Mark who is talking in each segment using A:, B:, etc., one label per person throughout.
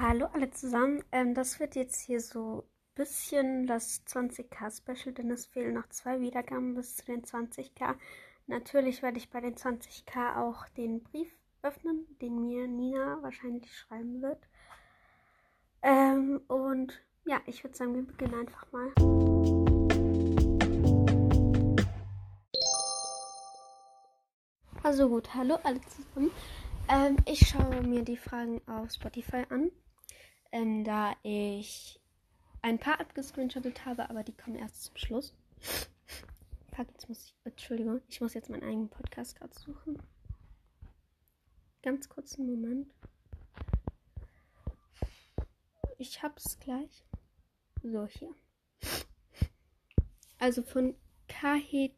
A: Hallo alle zusammen. Ähm, das wird jetzt hier so ein bisschen das 20k Special, denn es fehlen noch zwei Wiedergaben bis zu den 20k. Natürlich werde ich bei den 20k auch den Brief öffnen, den mir Nina wahrscheinlich schreiben wird. Ähm, und ja, ich würde sagen, wir beginnen einfach mal. Also gut, hallo alle zusammen. Ähm, ich schaue mir die Fragen auf Spotify an, ähm, da ich ein paar abgescreenshottet habe, aber die kommen erst zum Schluss. Fuck, jetzt muss ich, Entschuldigung, ich muss jetzt meinen eigenen Podcast gerade suchen. Ganz kurzen Moment. Ich hab's gleich. So, hier. Also von KHT,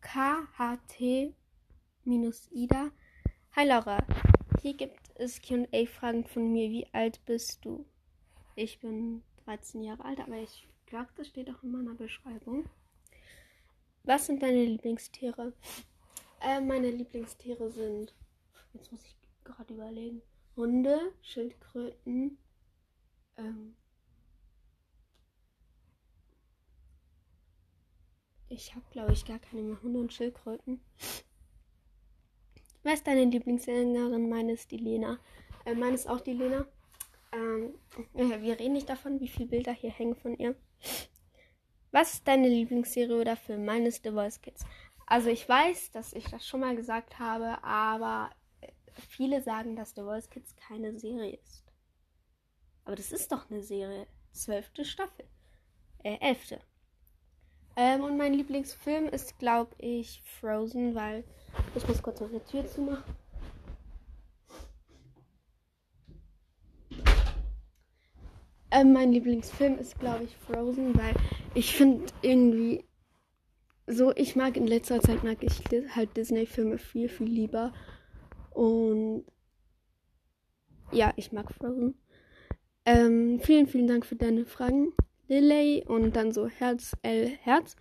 A: KHT-Ida Hi Laura, hier gibt es QA-Fragen von mir. Wie alt bist du? Ich bin 13 Jahre alt, aber ich glaube, das steht auch in meiner Beschreibung. Was sind deine Lieblingstiere? Äh, meine Lieblingstiere sind, jetzt muss ich gerade überlegen, Hunde, Schildkröten, ähm, ich habe glaube ich gar keine mehr Hunde und Schildkröten. Wer ist deine Lieblingssängerin? Meine ist die Lena. Äh, meine ist auch die Lena. Ähm, äh, wir reden nicht davon, wie viele Bilder hier hängen von ihr. Was ist deine Lieblingsserie oder Film? Meine ist The Voice Kids. Also ich weiß, dass ich das schon mal gesagt habe, aber äh, viele sagen, dass The Voice Kids keine Serie ist. Aber das ist doch eine Serie. Zwölfte Staffel. Äh, elfte. Ähm, und mein Lieblingsfilm ist, glaube ich, Frozen, weil ich muss kurz noch die Tür zumachen. Ähm, mein Lieblingsfilm ist, glaube ich, Frozen, weil ich finde irgendwie so, ich mag in letzter Zeit mag ich halt Disney-Filme viel, viel lieber. Und ja, ich mag Frozen. Ähm, vielen, vielen Dank für deine Fragen, Lilly. Und dann so Herz, L, Herz.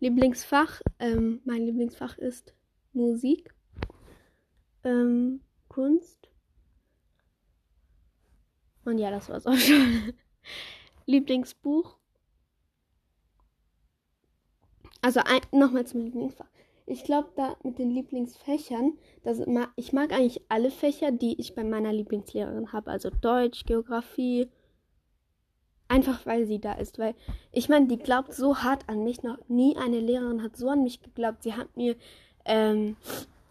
A: Lieblingsfach. Ähm, mein Lieblingsfach ist Musik, ähm, Kunst. Und ja, das war's auch schon. Lieblingsbuch. Also nochmal zum Lieblingsfach. Ich glaube, da mit den Lieblingsfächern, das, ich mag eigentlich alle Fächer, die ich bei meiner Lieblingslehrerin habe. Also Deutsch, Geografie. Einfach weil sie da ist. Weil ich meine, die glaubt so hart an mich. Noch nie eine Lehrerin hat so an mich geglaubt. Sie hat mir ähm,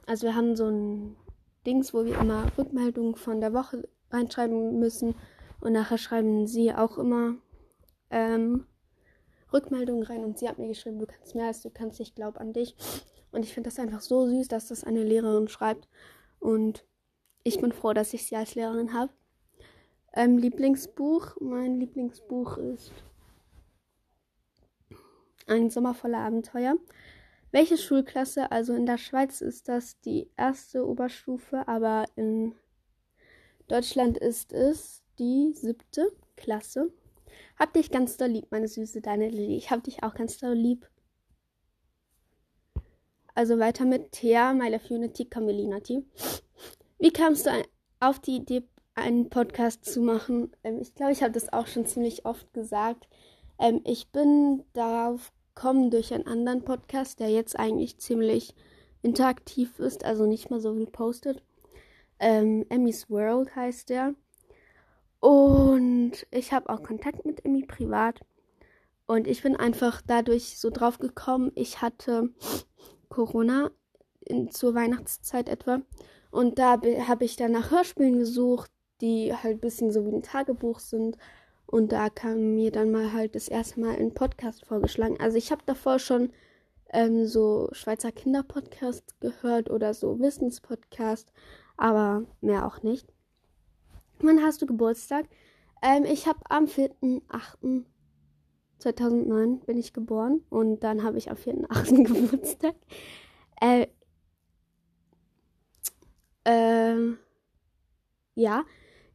A: also wir haben so ein Dings, wo wir immer Rückmeldungen von der Woche reinschreiben müssen. Und nachher schreiben sie auch immer ähm, Rückmeldungen rein. Und sie hat mir geschrieben, du kannst mehr als du kannst, ich glaube an dich. Und ich finde das einfach so süß, dass das eine Lehrerin schreibt. Und ich bin froh, dass ich sie als Lehrerin habe. Ähm, Lieblingsbuch. Mein Lieblingsbuch ist Ein Sommer voller Abenteuer. Welche Schulklasse? Also in der Schweiz ist das die erste Oberstufe, aber in Deutschland ist es die siebte Klasse. Hab dich ganz doll lieb, meine Süße, deine Lilly. Ich hab dich auch ganz doll lieb. Also weiter mit Thea, My Love Unity, Camelinati. Wie kamst du auf die Idee, einen Podcast zu machen? Ähm, ich glaube, ich habe das auch schon ziemlich oft gesagt. Ähm, ich bin darauf kommen durch einen anderen Podcast, der jetzt eigentlich ziemlich interaktiv ist, also nicht mal so viel postet. Ähm, Emmys World heißt der. Und ich habe auch Kontakt mit Emmy privat. Und ich bin einfach dadurch so drauf gekommen. Ich hatte Corona in, zur Weihnachtszeit etwa. Und da habe ich dann nach Hörspielen gesucht, die halt ein bisschen so wie ein Tagebuch sind. Und da kam mir dann mal halt das erste Mal ein Podcast vorgeschlagen. Also ich habe davor schon ähm, so Schweizer Kinderpodcast gehört oder so Wissenspodcast, aber mehr auch nicht. Wann hast du Geburtstag? Ähm, ich habe am 4.8.2009 bin ich geboren und dann habe ich am 4.8. Geburtstag. Äh, äh, ja,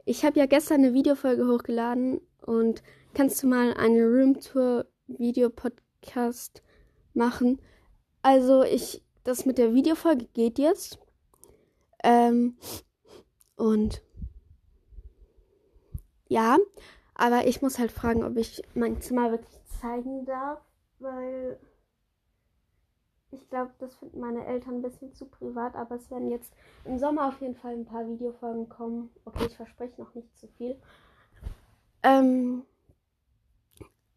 A: ich habe ja gestern eine Videofolge hochgeladen und kannst du mal eine Roomtour Video Podcast machen? Also ich, das mit der Videofolge geht jetzt. Ähm, und Ja, aber ich muss halt fragen, ob ich mein Zimmer wirklich zeigen darf, weil ich glaube, das finden meine Eltern ein bisschen zu privat, aber es werden jetzt im Sommer auf jeden Fall ein paar Videofolgen kommen. Okay, ich verspreche noch nicht zu viel. Ähm,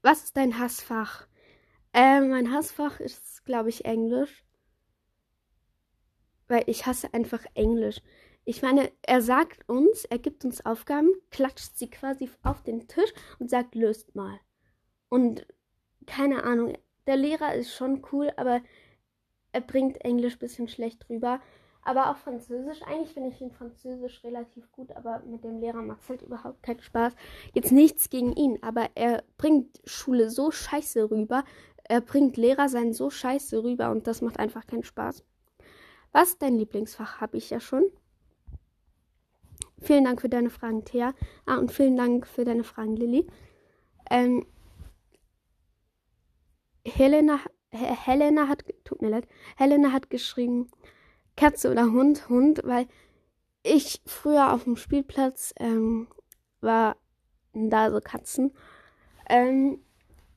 A: was ist dein Hassfach? Äh, mein Hassfach ist, glaube ich, Englisch. Weil ich hasse einfach Englisch. Ich meine, er sagt uns, er gibt uns Aufgaben, klatscht sie quasi auf den Tisch und sagt, löst mal. Und keine Ahnung, der Lehrer ist schon cool, aber er bringt Englisch ein bisschen schlecht rüber. Aber auch Französisch, eigentlich finde ich in Französisch relativ gut, aber mit dem Lehrer macht es halt überhaupt keinen Spaß. Jetzt nichts gegen ihn, aber er bringt Schule so scheiße rüber. Er bringt Lehrer sein so scheiße rüber und das macht einfach keinen Spaß. Was ist dein Lieblingsfach? Habe ich ja schon. Vielen Dank für deine Fragen, Thea. Ah, und vielen Dank für deine Fragen, Lilly. Ähm, Helena Helena hat, tut mir leid, Helena hat geschrieben, Katze oder Hund, Hund, weil ich früher auf dem Spielplatz ähm, war da so Katzen. Ähm,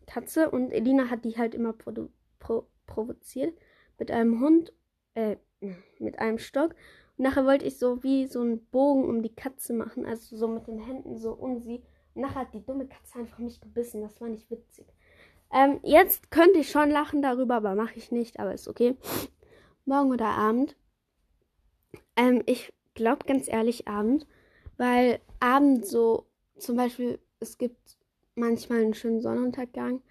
A: Katze und Elina hat die halt immer produ pro provoziert mit einem Hund, äh, mit einem Stock. Und nachher wollte ich so wie so einen Bogen um die Katze machen, also so mit den Händen so um sie. Und nachher hat die dumme Katze einfach mich gebissen. Das war nicht witzig. Ähm, jetzt könnte ich schon lachen darüber, aber mache ich nicht, aber ist okay. Morgen oder Abend. Ähm, ich glaube ganz ehrlich Abend, weil Abend so, zum Beispiel, es gibt manchmal einen schönen Sonnenuntergang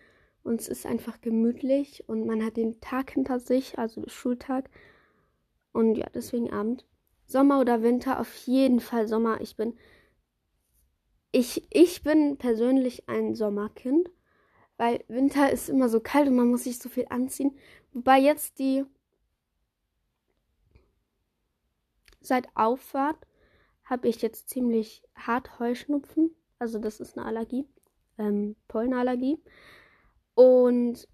A: und es ist einfach gemütlich und man hat den Tag hinter sich, also den Schultag. Und ja, deswegen Abend. Sommer oder Winter, auf jeden Fall Sommer. Ich bin, ich, ich bin persönlich ein Sommerkind weil Winter ist immer so kalt und man muss sich so viel anziehen. Wobei jetzt die seit Auffahrt habe ich jetzt ziemlich hart Heuschnupfen. Also das ist eine Allergie, ähm, Pollenallergie. Und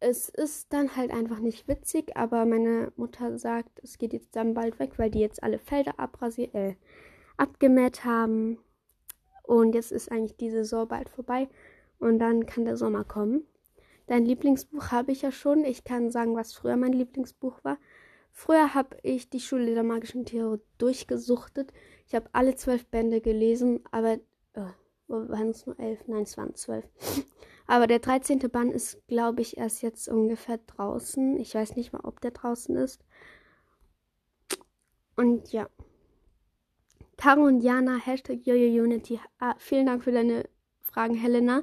A: es ist dann halt einfach nicht witzig, aber meine Mutter sagt, es geht jetzt dann bald weg, weil die jetzt alle Felder abrasiert, äh, abgemäht haben. Und jetzt ist eigentlich die Saison bald vorbei. Und dann kann der Sommer kommen. Dein Lieblingsbuch habe ich ja schon. Ich kann sagen, was früher mein Lieblingsbuch war. Früher habe ich die Schule der magischen Tiere durchgesuchtet. Ich habe alle zwölf Bände gelesen, aber oh, waren es nur elf? Nein, es waren zwölf. Aber der 13. Band ist, glaube ich, erst jetzt ungefähr draußen. Ich weiß nicht mal, ob der draußen ist. Und ja. Caro und Jana, Hashtag YoYoUnity. Ah, vielen Dank für deine Fragen, Helena.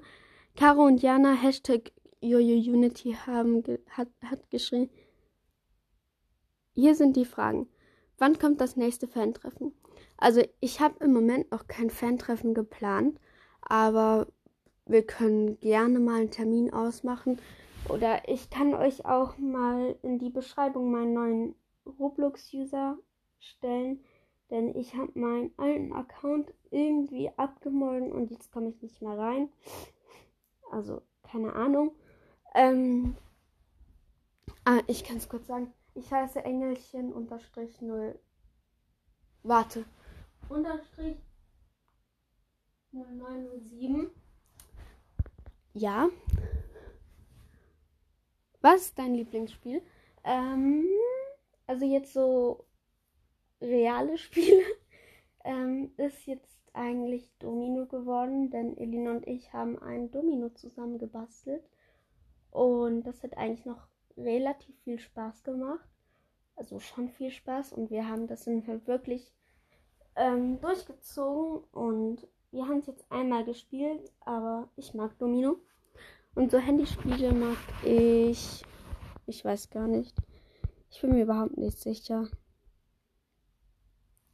A: Caro und Jana, Hashtag YoYoUnity, haben hat, hat geschrieben. Hier sind die Fragen. Wann kommt das nächste Fantreffen? Also ich habe im Moment noch kein Fantreffen geplant, aber wir können gerne mal einen Termin ausmachen. Oder ich kann euch auch mal in die Beschreibung meinen neuen Roblox-User stellen. Denn ich habe meinen alten Account irgendwie abgemolden und jetzt komme ich nicht mehr rein. Also, keine Ahnung. Ähm, ah, ich kann es kurz sagen. Ich heiße Engelchen unterstrich 0. Warte. Unterstrich 0907. Ja. Was ist dein Lieblingsspiel? Ähm, also jetzt so reale Spiele ähm, ist jetzt eigentlich Domino geworden, denn Elina und ich haben ein Domino zusammen gebastelt. Und das hat eigentlich noch relativ viel Spaß gemacht. Also schon viel Spaß. Und wir haben das dann halt wirklich ähm, durchgezogen. Und wir haben es jetzt einmal gespielt, aber ich mag Domino. Und so Handyspiele mag ich. Ich weiß gar nicht. Ich bin mir überhaupt nicht sicher.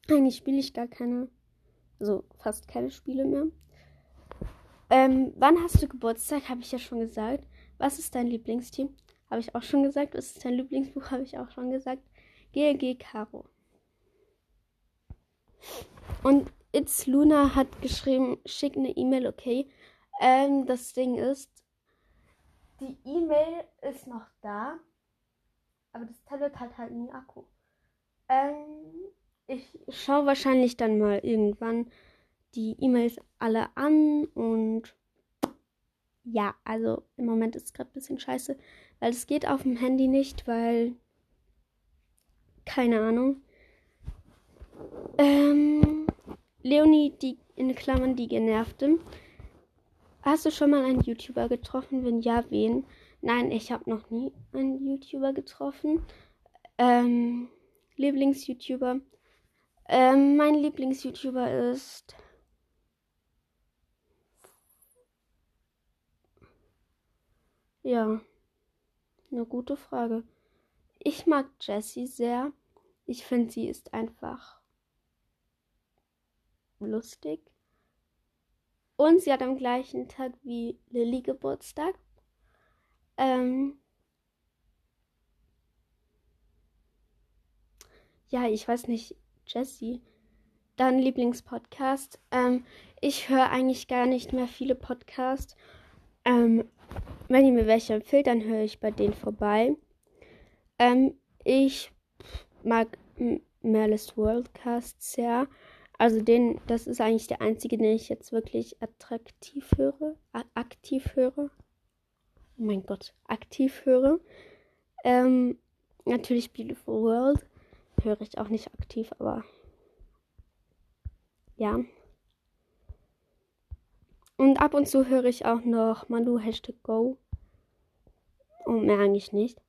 A: Eigentlich spiele ich gar keine also fast keine Spiele mehr. Ähm, wann hast du Geburtstag? Habe ich ja schon gesagt. Was ist dein Lieblingsteam? Habe ich auch schon gesagt. Was ist dein Lieblingsbuch? Habe ich auch schon gesagt. GLG Caro. Und It's Luna hat geschrieben, schick eine E-Mail, okay. Ähm, das Ding ist, die E-Mail ist noch da, aber das Tablet hat halt einen Akku. Ähm, ich schaue wahrscheinlich dann mal irgendwann, die E-Mails alle an und ja, also im Moment ist es gerade ein bisschen scheiße, weil es geht auf dem Handy nicht, weil keine Ahnung. Ähm, Leonie, die in Klammern die Genervte. Hast du schon mal einen YouTuber getroffen? Wenn ja, wen? Nein, ich habe noch nie einen YouTuber getroffen. Ähm, Lieblings-YouTuber. Ähm, mein Lieblings-YouTuber ist. Ja, eine gute Frage. Ich mag Jessie sehr. Ich finde, sie ist einfach lustig. Und sie hat am gleichen Tag wie Lilly Geburtstag. Ähm ja, ich weiß nicht, Jessie. Dann Lieblingspodcast. Ähm, ich höre eigentlich gar nicht mehr viele Podcasts. Ähm, wenn ihr mir welche empfiehlt, dann höre ich bei denen vorbei. Ähm, ich mag Merlis Worldcast sehr. Also den, das ist eigentlich der einzige, den ich jetzt wirklich attraktiv höre, aktiv höre. Oh mein Gott, aktiv höre. Ähm, natürlich Beautiful World höre ich auch nicht aktiv, aber ja. Und ab und zu höre ich auch noch Manu Hashtag Go. Und mehr eigentlich nicht.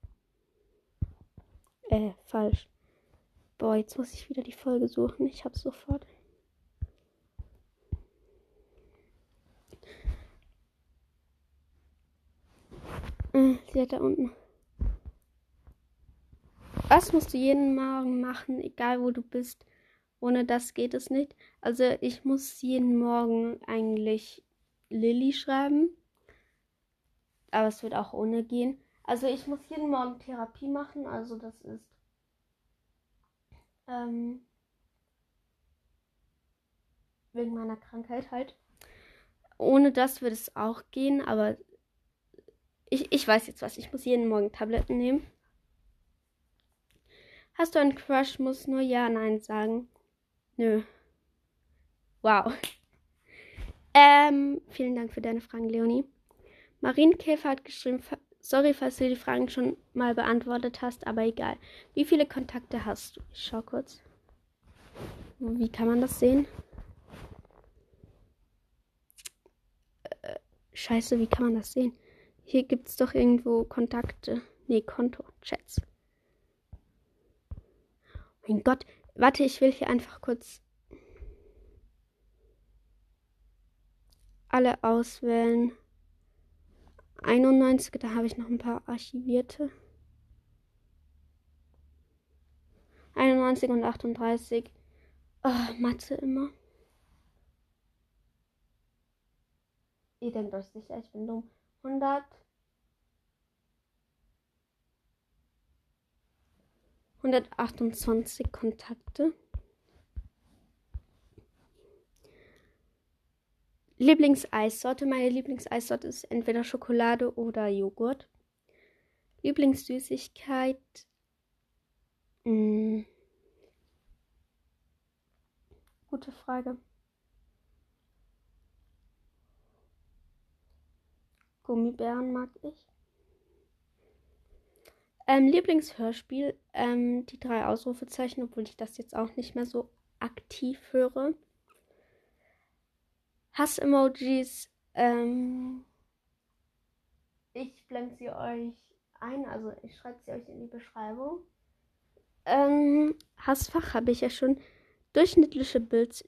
A: Äh, falsch. Boah, jetzt muss ich wieder die Folge suchen. Ich hab's sofort. Äh, sie hat da unten. Was musst du jeden Morgen machen, egal wo du bist? Ohne das geht es nicht. Also ich muss jeden Morgen eigentlich Lilly schreiben. Aber es wird auch ohne gehen. Also ich muss jeden Morgen Therapie machen. Also das ist ähm, wegen meiner Krankheit halt. Ohne das wird es auch gehen, aber ich, ich weiß jetzt was. Ich muss jeden Morgen Tabletten nehmen. Hast du einen Crush? Muss nur Ja, Nein sagen. Nö. Wow. Ähm, vielen Dank für deine Fragen, Leonie. Marienkäfer hat geschrieben, sorry, falls du die Fragen schon mal beantwortet hast, aber egal. Wie viele Kontakte hast du? Ich schau kurz. Wie kann man das sehen? Äh, scheiße, wie kann man das sehen? Hier gibt es doch irgendwo Kontakte. Nee, Konto, Chats. Mein Gott, warte, ich will hier einfach kurz alle auswählen. 91, da habe ich noch ein paar archivierte. 91 und 38. Oh, Mathe immer. Ihr denkt euch sicher, ich bin dumm. 100. 128 Kontakte. Lieblingseissorte. Meine Lieblingseissorte ist entweder Schokolade oder Joghurt. Lieblingssüßigkeit. Hm. Gute Frage. Gummibären mag ich. Ähm, Lieblingshörspiel, ähm, die drei Ausrufezeichen, obwohl ich das jetzt auch nicht mehr so aktiv höre. Hass-Emojis. Ähm, ich blende sie euch ein, also ich schreibe sie euch in die Beschreibung. Ähm, Hassfach habe ich ja schon. Durchschnittliche Bild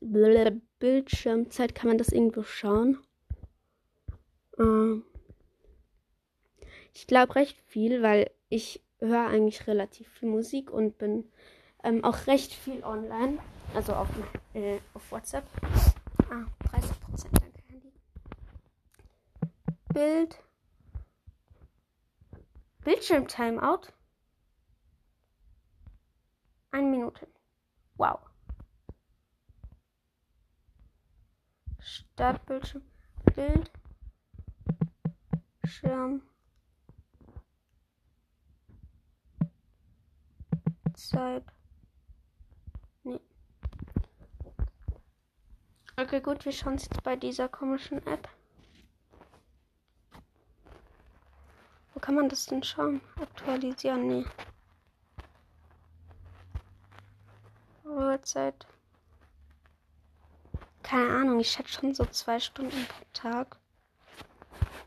A: Bildschirmzeit, kann man das irgendwo schauen? Ähm, ich glaube recht viel, weil ich höre eigentlich relativ viel Musik und bin ähm, auch recht viel online, also auf, äh, auf WhatsApp. Ah, 30 Prozent, danke, Handy. Bild. Bildschirm-Timeout. Eine Minute. Wow. Startbildschirm. Bild. Schirm. Zeit. Nee. Okay, gut, wir schauen es jetzt bei dieser komischen App. Wo kann man das denn schauen? Aktualisieren? Nee. Uhrzeit. Keine Ahnung, ich schätze schon so zwei Stunden pro Tag.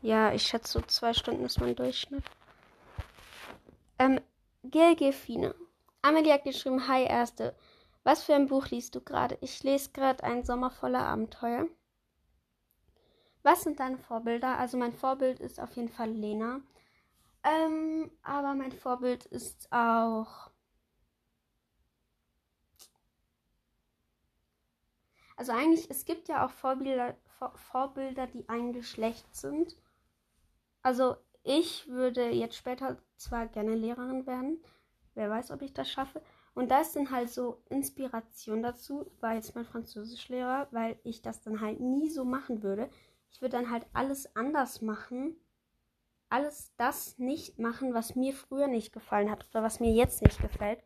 A: Ja, ich schätze so zwei Stunden ist mein Durchschnitt. Ähm, Gilgefine. Amelie hat geschrieben, hi Erste. Was für ein Buch liest du gerade? Ich lese gerade ein Sommer voller Abenteuer. Was sind deine Vorbilder? Also mein Vorbild ist auf jeden Fall Lena. Ähm, aber mein Vorbild ist auch. Also eigentlich, es gibt ja auch Vorbilder, Vor Vorbilder, die ein Geschlecht sind. Also ich würde jetzt später zwar gerne Lehrerin werden. Wer weiß, ob ich das schaffe. Und da ist dann halt so Inspiration dazu, war jetzt mein Französischlehrer, weil ich das dann halt nie so machen würde. Ich würde dann halt alles anders machen. Alles das nicht machen, was mir früher nicht gefallen hat oder was mir jetzt nicht gefällt.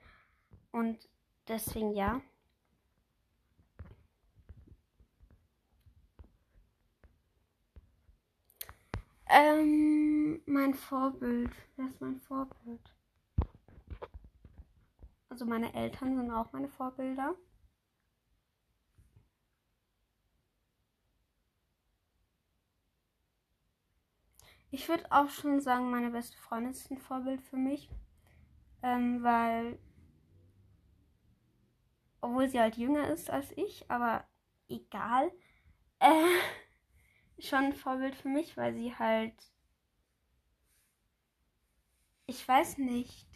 A: Und deswegen ja. Ähm, mein Vorbild. Wer ist mein Vorbild? Also meine Eltern sind auch meine Vorbilder. Ich würde auch schon sagen, meine beste Freundin ist ein Vorbild für mich, ähm, weil, obwohl sie halt jünger ist als ich, aber egal, äh, schon ein Vorbild für mich, weil sie halt, ich weiß nicht,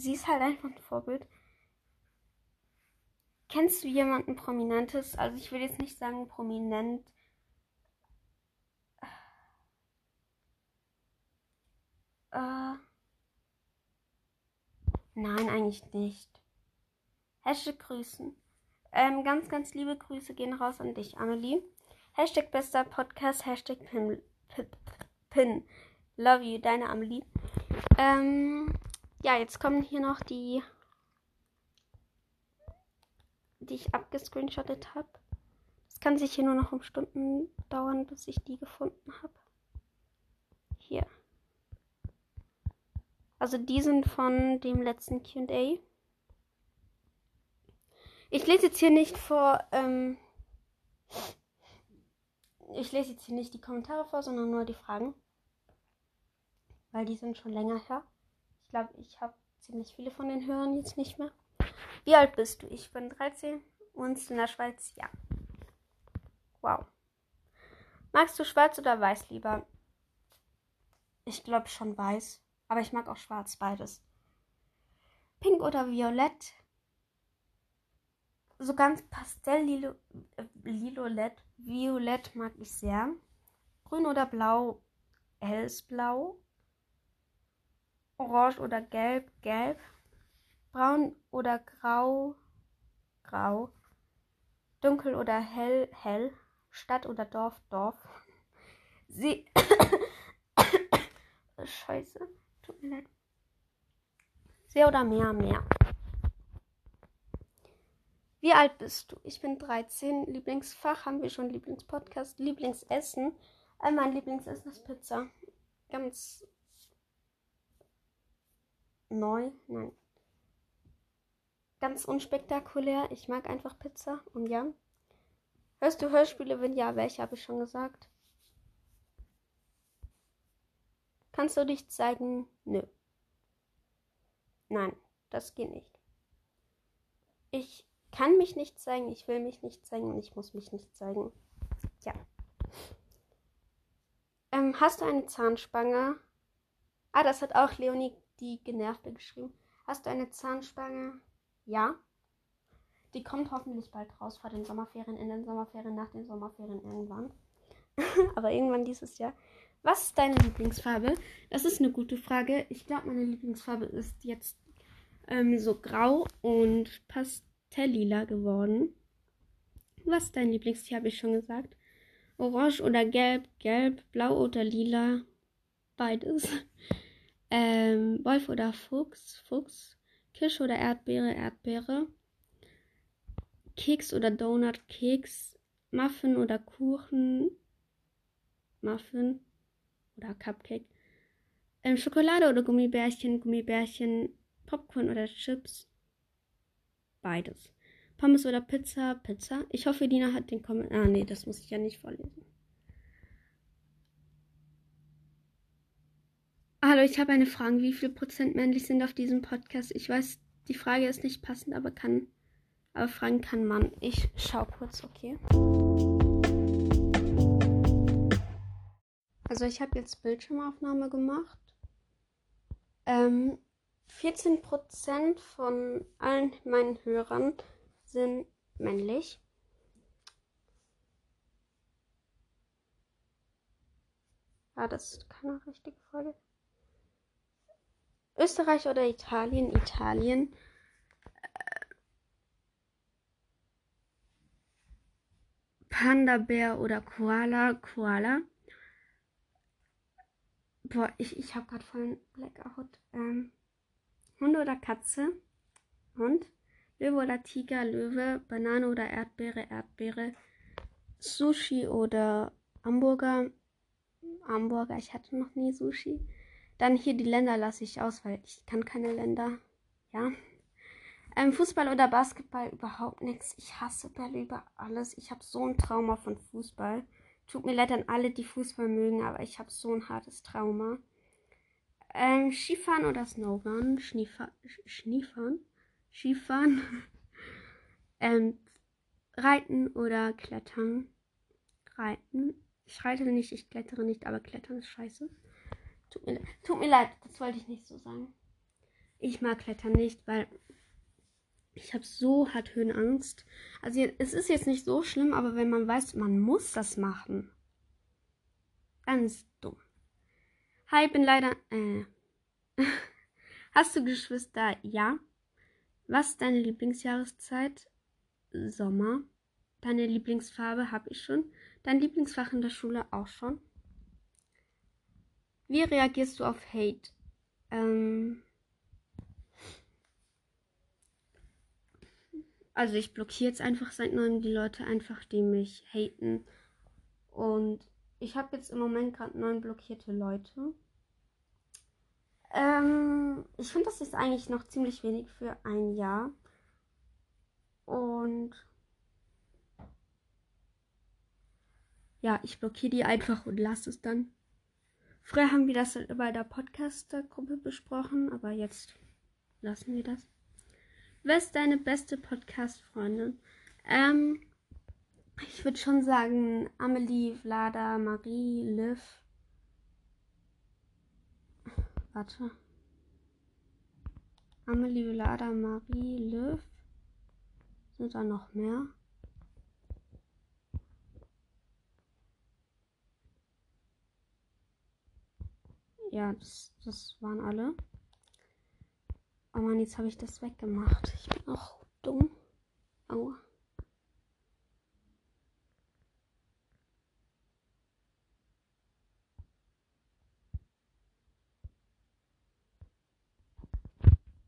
A: sie ist halt einfach ein Vorbild. Kennst du jemanden Prominentes? Also ich will jetzt nicht sagen prominent. Äh, nein, eigentlich nicht. Hashtag Grüßen. Ähm, ganz, ganz liebe Grüße gehen raus an dich, Amelie. Hashtag bester Podcast, Hashtag Pin. Pin. Love you, deine Amelie. Ähm, ja, jetzt kommen hier noch die, die ich abgescreenshottet habe. Es kann sich hier nur noch um Stunden dauern, bis ich die gefunden habe. Hier. Also die sind von dem letzten QA. Ich lese jetzt hier nicht vor, ähm, ich lese jetzt hier nicht die Kommentare vor, sondern nur die Fragen. Weil die sind schon länger her glaube, ich habe ziemlich viele von den Hörern jetzt nicht mehr. Wie alt bist du? Ich bin 13 und in der Schweiz, ja. Wow. Magst du schwarz oder weiß lieber? Ich glaube schon weiß, aber ich mag auch schwarz, beides. Pink oder violett? So ganz pastell äh, lilolett, violett mag ich sehr. Grün oder blau? Helles Blau orange oder gelb, gelb, braun oder grau, grau, dunkel oder hell, hell, Stadt oder Dorf, Dorf. Sie. Scheiße, tut mir leid. See oder Meer, Meer. Wie alt bist du? Ich bin 13. Lieblingsfach haben wir schon. Lieblingspodcast. Lieblingsessen. Äh, mein Lieblingsessen ist Pizza. Ganz neu. Nein. Ganz unspektakulär. Ich mag einfach Pizza. Und ja. Hörst du Hörspiele? Wenn ja, welche habe ich schon gesagt? Kannst du dich zeigen? Nö. Nein, das geht nicht. Ich kann mich nicht zeigen, ich will mich nicht zeigen und ich muss mich nicht zeigen. Ja. Ähm, hast du eine Zahnspange? Ah, das hat auch Leonie die Genervte geschrieben. Hast du eine Zahnspange? Ja. Die kommt hoffentlich bald raus vor den Sommerferien, in den Sommerferien, nach den Sommerferien irgendwann. Aber irgendwann dieses Jahr. Was ist deine Lieblingsfarbe? Das ist eine gute Frage. Ich glaube, meine Lieblingsfarbe ist jetzt ähm, so grau und pastellila geworden. Was ist dein Lieblingstier, habe ich schon gesagt. Orange oder gelb, gelb, blau oder lila. Beides. Ähm, Wolf oder Fuchs, Fuchs. Kirsche oder Erdbeere, Erdbeere. Keks oder Donut, Keks. Muffin oder Kuchen. Muffin oder Cupcake. Ähm, Schokolade oder Gummibärchen, Gummibärchen, Popcorn oder Chips. Beides. Pommes oder Pizza, Pizza. Ich hoffe, Dina hat den Kommentar. Ah, nee, das muss ich ja nicht vorlesen. Hallo, ich habe eine Frage. Wie viel Prozent männlich sind auf diesem Podcast? Ich weiß, die Frage ist nicht passend, aber kann. Aber fragen kann man. Ich schau kurz, okay. Also ich habe jetzt Bildschirmaufnahme gemacht. Ähm, 14% von allen meinen Hörern sind männlich. Ja, das ist keine richtige Frage. Österreich oder Italien? Italien. Panda-Bär oder Koala? Koala. Boah, ich, ich habe gerade voll einen Blackout. Ähm, Hunde oder Katze? Hund. Löwe oder Tiger? Löwe. Banane oder Erdbeere? Erdbeere. Sushi oder Hamburger? Hamburger. Ich hatte noch nie Sushi. Dann hier die Länder lasse ich aus, weil ich kann keine Länder. Ja. Ähm, Fußball oder Basketball überhaupt nichts. Ich hasse Bälle über alles. Ich habe so ein Trauma von Fußball. Tut mir leid an alle, die Fußball mögen, aber ich habe so ein hartes Trauma. Ähm, Skifahren oder Snowrun? Schneefa Schneefahren? Skifahren? ähm, Reiten oder Klettern? Reiten. Ich reite nicht, ich klettere nicht, aber Klettern ist scheiße. Tut mir, tut mir leid, das wollte ich nicht so sagen. Ich mag Klettern nicht, weil ich habe so hart Höhenangst. Also es ist jetzt nicht so schlimm, aber wenn man weiß, man muss das machen, dann ist dumm. Hi, bin leider. Äh. Hast du Geschwister? Ja. Was ist deine Lieblingsjahreszeit? Sommer. Deine Lieblingsfarbe habe ich schon. Dein Lieblingsfach in der Schule auch schon. Wie reagierst du auf Hate? Ähm, also ich blockiere jetzt einfach seit neuem die Leute einfach, die mich haten. Und ich habe jetzt im Moment gerade neun blockierte Leute. Ähm, ich finde, das ist eigentlich noch ziemlich wenig für ein Jahr. Und ja, ich blockiere die einfach und lasse es dann. Früher haben wir das bei der Podcast-Gruppe besprochen, aber jetzt lassen wir das. Wer ist deine beste Podcast-Freundin? Ähm, ich würde schon sagen Amelie, Vlada, Marie, Liv. Warte. Amelie, Vlada, Marie, Liv. Sind da noch mehr? Ja, das, das waren alle. Oh Mann, jetzt habe ich das weggemacht. Ich bin auch dumm. Aua.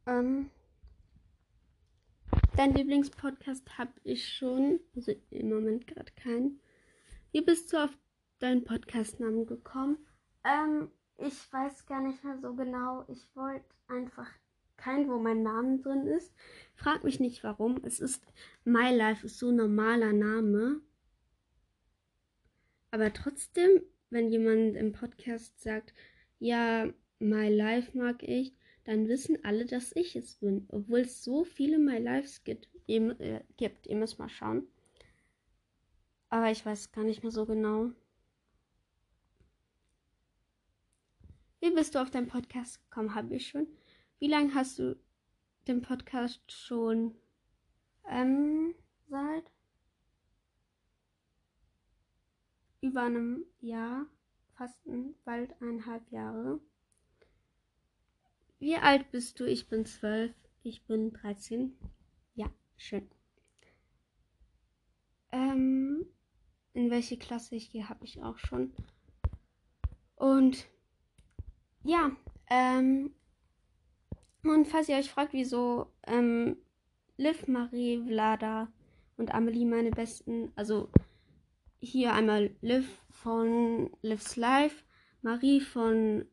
A: Ähm, dein Lieblingspodcast habe ich schon. Also im Moment gerade keinen. Wie bist du auf deinen Podcastnamen gekommen? Ähm, ich weiß gar nicht mehr so genau. Ich wollte einfach keinen, wo mein Name drin ist. Frag mich nicht warum. Es ist My Life ist so ein normaler Name. Aber trotzdem, wenn jemand im Podcast sagt, ja, My Life mag ich, dann wissen alle, dass ich es bin. Obwohl es so viele My Lives gibt. Ihr, äh, gibt. Ihr müsst mal schauen. Aber ich weiß gar nicht mehr so genau. Wie bist du auf deinen Podcast gekommen? Habe ich schon. Wie lange hast du den Podcast schon ähm, seit? Über einem Jahr, fast ein, bald eineinhalb Jahre. Wie alt bist du? Ich bin zwölf. Ich bin 13. Ja, schön. Ähm, in welche Klasse ich gehe, habe ich auch schon. Und ja, ähm, und falls ihr euch fragt, wieso ähm, Liv, Marie, Vlada und Amelie meine besten, also hier einmal Liv von Liv's Life, Marie von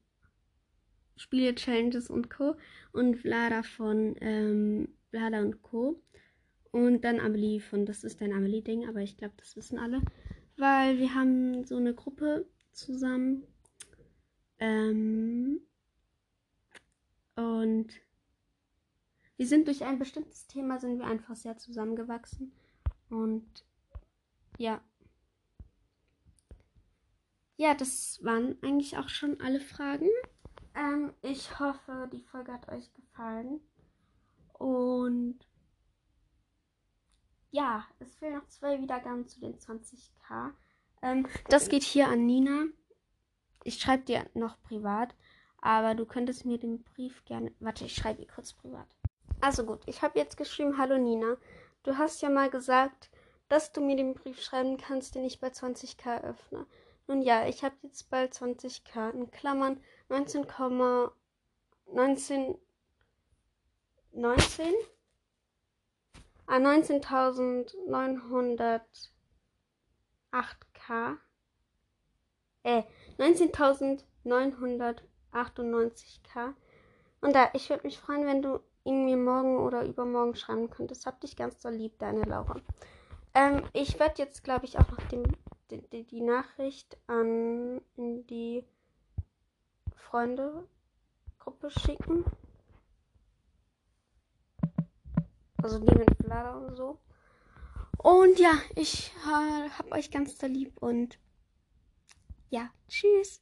A: Spiele, Challenges und Co. und Vlada von ähm, Vlada und Co. Und dann Amelie von Das ist dein Amelie-Ding, aber ich glaube, das wissen alle. Weil wir haben so eine Gruppe zusammen. Ähm, und wir sind durch ein bestimmtes Thema sind wir einfach sehr zusammengewachsen. Und ja. Ja, das waren eigentlich auch schon alle Fragen. Ähm, ich hoffe, die Folge hat euch gefallen. Und ja, es fehlen noch zwei Wiedergaben zu den 20k. Ähm, das geht hier an Nina. Ich schreibe dir noch privat, aber du könntest mir den Brief gerne. Warte, ich schreibe ihr kurz privat. Also gut, ich habe jetzt geschrieben, hallo Nina. Du hast ja mal gesagt, dass du mir den Brief schreiben kannst, den ich bei 20k öffne. Nun ja, ich habe jetzt bald 20k in Klammern 19,19 19, 19 Ah, 19.908k. Äh, 19.998k. Und da, ich würde mich freuen, wenn du ihn mir morgen oder übermorgen schreiben könntest. Hab dich ganz so lieb, deine Laura. Ähm, ich werde jetzt, glaube ich, auch noch dem, die, die Nachricht an die Freunde-Gruppe schicken. Also die mit Vlada und so. Und ja, ich äh, hab euch ganz so lieb und ja, tschüss.